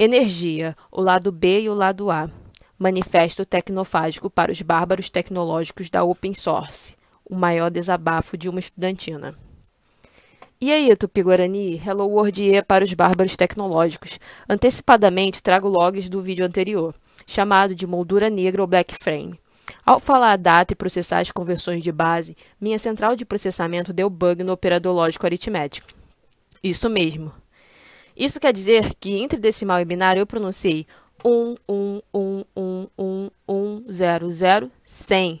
Energia, o lado B e o lado A. Manifesto tecnofágico para os bárbaros tecnológicos da Open Source. O maior desabafo de uma estudantina. E aí, Tupi-Guarani, Hello World E para os bárbaros tecnológicos. Antecipadamente trago logs do vídeo anterior, chamado de moldura negra ou black frame. Ao falar a data e processar as conversões de base, minha central de processamento deu bug no operador lógico aritmético. Isso mesmo. Isso quer dizer que entre decimal e binário eu pronunciei 1, 1, 1, 1, 1, 1, 0, 0, 100,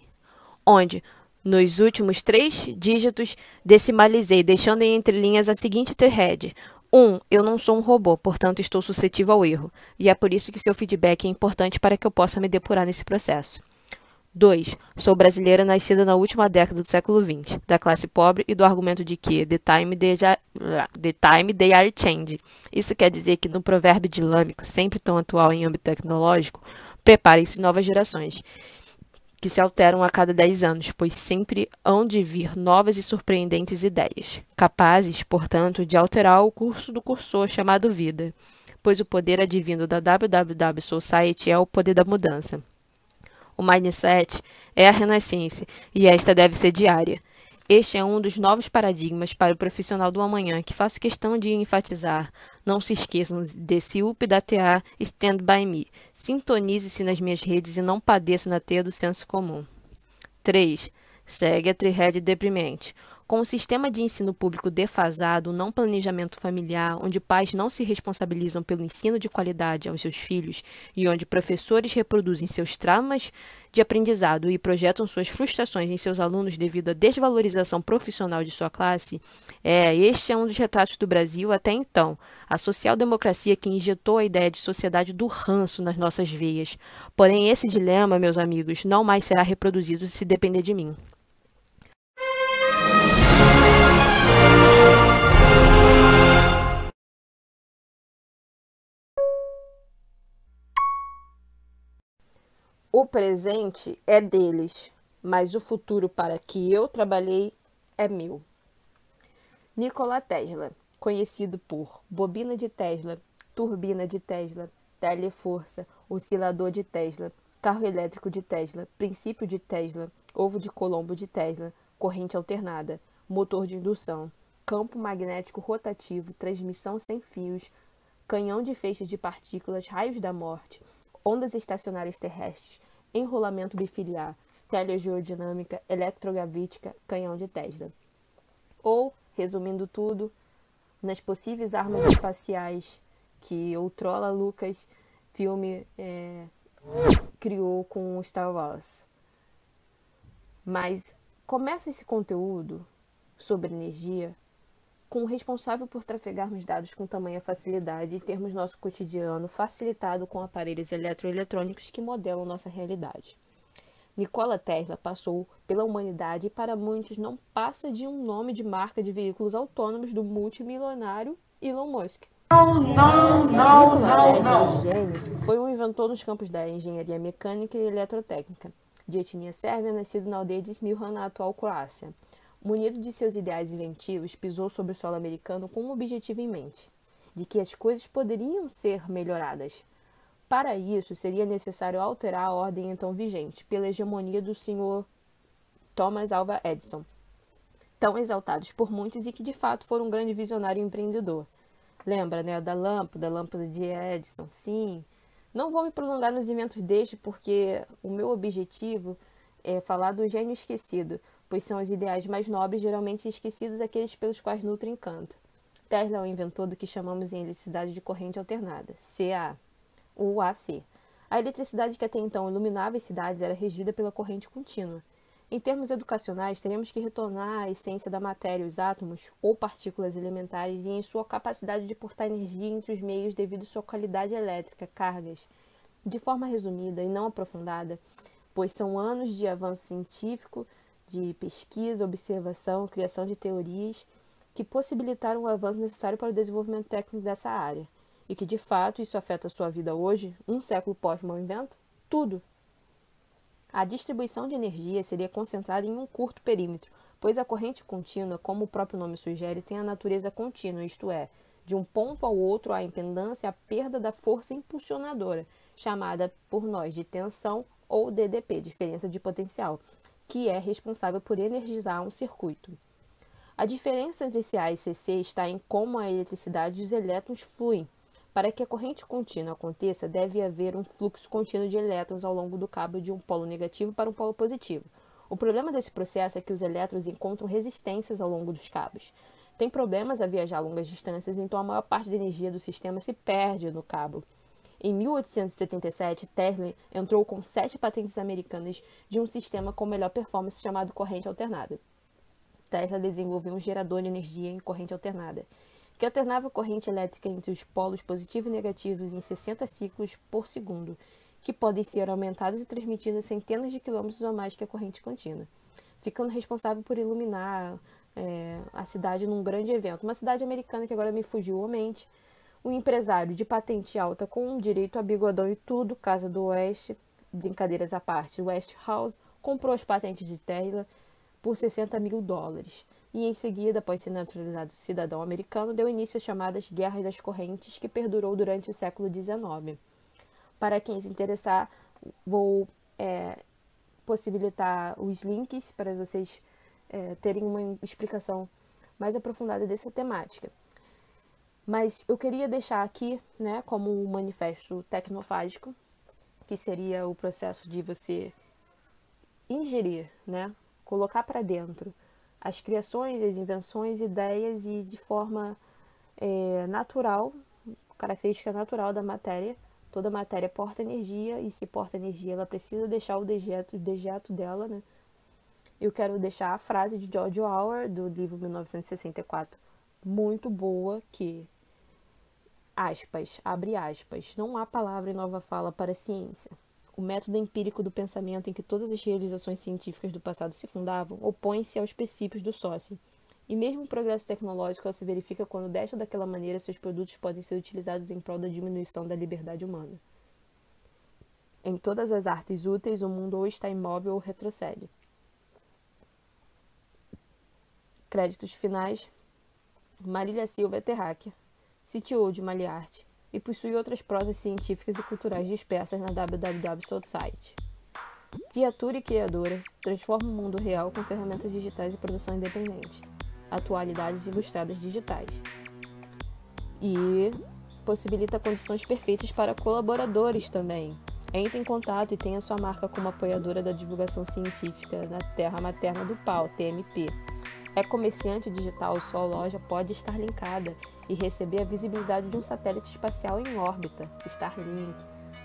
onde nos últimos três dígitos, decimalizei, deixando em entrelinhas a seguinte thread. 1. Um, eu não sou um robô, portanto estou suscetível ao erro, e é por isso que seu feedback é importante para que eu possa me depurar nesse processo. 2. Sou brasileira nascida na última década do século XX, da classe pobre e do argumento de que the time they, the time they are. Isso quer dizer que no provérbio dilâmico, sempre tão atual em âmbito tecnológico, preparem-se novas gerações que se alteram a cada 10 anos, pois sempre hão de vir novas e surpreendentes ideias, capazes, portanto, de alterar o curso do cursor chamado vida, pois o poder advindo da WWW Society é o poder da mudança. O mindset é a renascença, e esta deve ser diária. Este é um dos novos paradigmas para o profissional do amanhã que faço questão de enfatizar. Não se esqueçam desse UP da TA Stand By Me. Sintonize-se nas minhas redes e não padeça na teia do senso comum. 3. Segue a trihead deprimente. Com o sistema de ensino público defasado, não planejamento familiar, onde pais não se responsabilizam pelo ensino de qualidade aos seus filhos e onde professores reproduzem seus traumas de aprendizado e projetam suas frustrações em seus alunos devido à desvalorização profissional de sua classe, é, este é um dos retratos do Brasil até então, a social-democracia que injetou a ideia de sociedade do ranço nas nossas veias. Porém, esse dilema, meus amigos, não mais será reproduzido se depender de mim. O presente é deles, mas o futuro para que eu trabalhei é meu. Nikola Tesla, conhecido por bobina de Tesla, turbina de Tesla, teleforça, oscilador de Tesla, carro elétrico de Tesla, princípio de Tesla, ovo de Colombo de Tesla, corrente alternada, motor de indução, campo magnético rotativo, transmissão sem fios, canhão de feixes de partículas, raios da morte, ondas estacionárias terrestres, enrolamento bifiliar, telegeodinâmica, eletrogravítica, canhão de Tesla. Ou, resumindo tudo, nas possíveis armas espaciais que o Trolla Lucas filme é, criou com Star Wars. Mas começa esse conteúdo sobre energia com o responsável por trafegarmos dados com tamanha facilidade e termos nosso cotidiano facilitado com aparelhos eletroeletrônicos que modelam nossa realidade. Nikola Tesla passou pela humanidade e para muitos não passa de um nome de marca de veículos autônomos do multimilionário Elon Musk. Não, não, não, não, não. Gênio, foi um inventor nos campos da engenharia mecânica e eletrotécnica, de etnia sérvia, nascido na aldeia de Smiljan, na atual Croácia munido de seus ideais inventivos, pisou sobre o solo americano com um objetivo em mente: de que as coisas poderiam ser melhoradas. Para isso, seria necessário alterar a ordem então vigente, pela hegemonia do Sr. Thomas Alva Edison, tão exaltados por muitos e que de fato foram um grande visionário e empreendedor. Lembra, né, da lâmpada, da lâmpada de Edison? Sim. Não vou me prolongar nos inventos deste porque o meu objetivo é falar do gênio esquecido, pois são os ideais mais nobres, geralmente esquecidos, aqueles pelos quais nutrem encanto. Tesla é o inventor do que chamamos em eletricidade de corrente alternada, CA, ou AC. A eletricidade que até então iluminava as cidades era regida pela corrente contínua. Em termos educacionais, teremos que retornar à essência da matéria, os átomos ou partículas elementares, e em sua capacidade de portar energia entre os meios devido à sua qualidade elétrica, cargas. De forma resumida e não aprofundada, pois são anos de avanço científico de pesquisa, observação, criação de teorias que possibilitaram o avanço necessário para o desenvolvimento técnico dessa área. E que, de fato, isso afeta a sua vida hoje, um século pós-meu invento? Tudo! A distribuição de energia seria concentrada em um curto perímetro, pois a corrente contínua, como o próprio nome sugere, tem a natureza contínua, isto é, De um ponto ao outro, a impedância a perda da força impulsionadora, chamada por nós de tensão ou DDP, diferença de potencial, que é responsável por energizar um circuito. A diferença entre CA e CC está em como a eletricidade e os elétrons fluem. Para que a corrente contínua aconteça, deve haver um fluxo contínuo de elétrons ao longo do cabo de um polo negativo para um polo positivo. O problema desse processo é que os elétrons encontram resistências ao longo dos cabos. Tem problemas a viajar longas distâncias, então a maior parte da energia do sistema se perde no cabo. Em 1877, Tesla entrou com sete patentes americanas de um sistema com melhor performance chamado corrente alternada. Tesla desenvolveu um gerador de energia em corrente alternada, que alternava corrente elétrica entre os polos positivos e negativos em 60 ciclos por segundo, que podem ser aumentados e transmitidos centenas de quilômetros ou mais que a corrente contínua, ficando responsável por iluminar é, a cidade num grande evento. Uma cidade americana que agora me fugiu a mente. Um empresário de patente alta com direito a bigodão e tudo, Casa do Oeste, brincadeiras à parte, Westhouse, comprou as patentes de Tesla por 60 mil dólares. E em seguida, após ser naturalizado cidadão americano, deu início às chamadas Guerras das Correntes, que perdurou durante o século XIX. Para quem se interessar, vou é, possibilitar os links para vocês é, terem uma explicação mais aprofundada dessa temática. Mas eu queria deixar aqui, né, como um manifesto tecnofágico, que seria o processo de você ingerir, né, colocar para dentro as criações, as invenções, ideias e de forma é, natural, característica natural da matéria. Toda matéria porta energia e se porta energia, ela precisa deixar o dejeto, o dejeto dela, né? Eu quero deixar a frase de George Orwell do livro 1964, muito boa, que aspas, abre aspas, não há palavra em nova fala para a ciência. O método empírico do pensamento em que todas as realizações científicas do passado se fundavam opõe-se aos princípios do sócio. E mesmo o progresso tecnológico se verifica quando, desta ou daquela maneira, seus produtos podem ser utilizados em prol da diminuição da liberdade humana. Em todas as artes úteis, o mundo ou está imóvel ou retrocede. Créditos finais: Marília Silva é terráquea, CTO de Maliarte, e possui outras prosas científicas e culturais dispersas na www Site. Criatura e criadora transforma o mundo real com ferramentas digitais e produção independente. Atualidades ilustradas digitais. E possibilita condições perfeitas para colaboradores também. Entre em contato e tenha sua marca como apoiadora da divulgação científica na Terra Materna do Pau, TMP. É comerciante digital, sua loja pode estar linkada e receber a visibilidade de um satélite espacial em órbita, Starlink.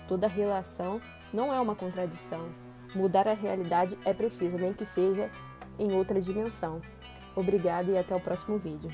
Toda relação não é uma contradição. Mudar a realidade é preciso, nem que seja em outra dimensão. Obrigada e até o próximo vídeo.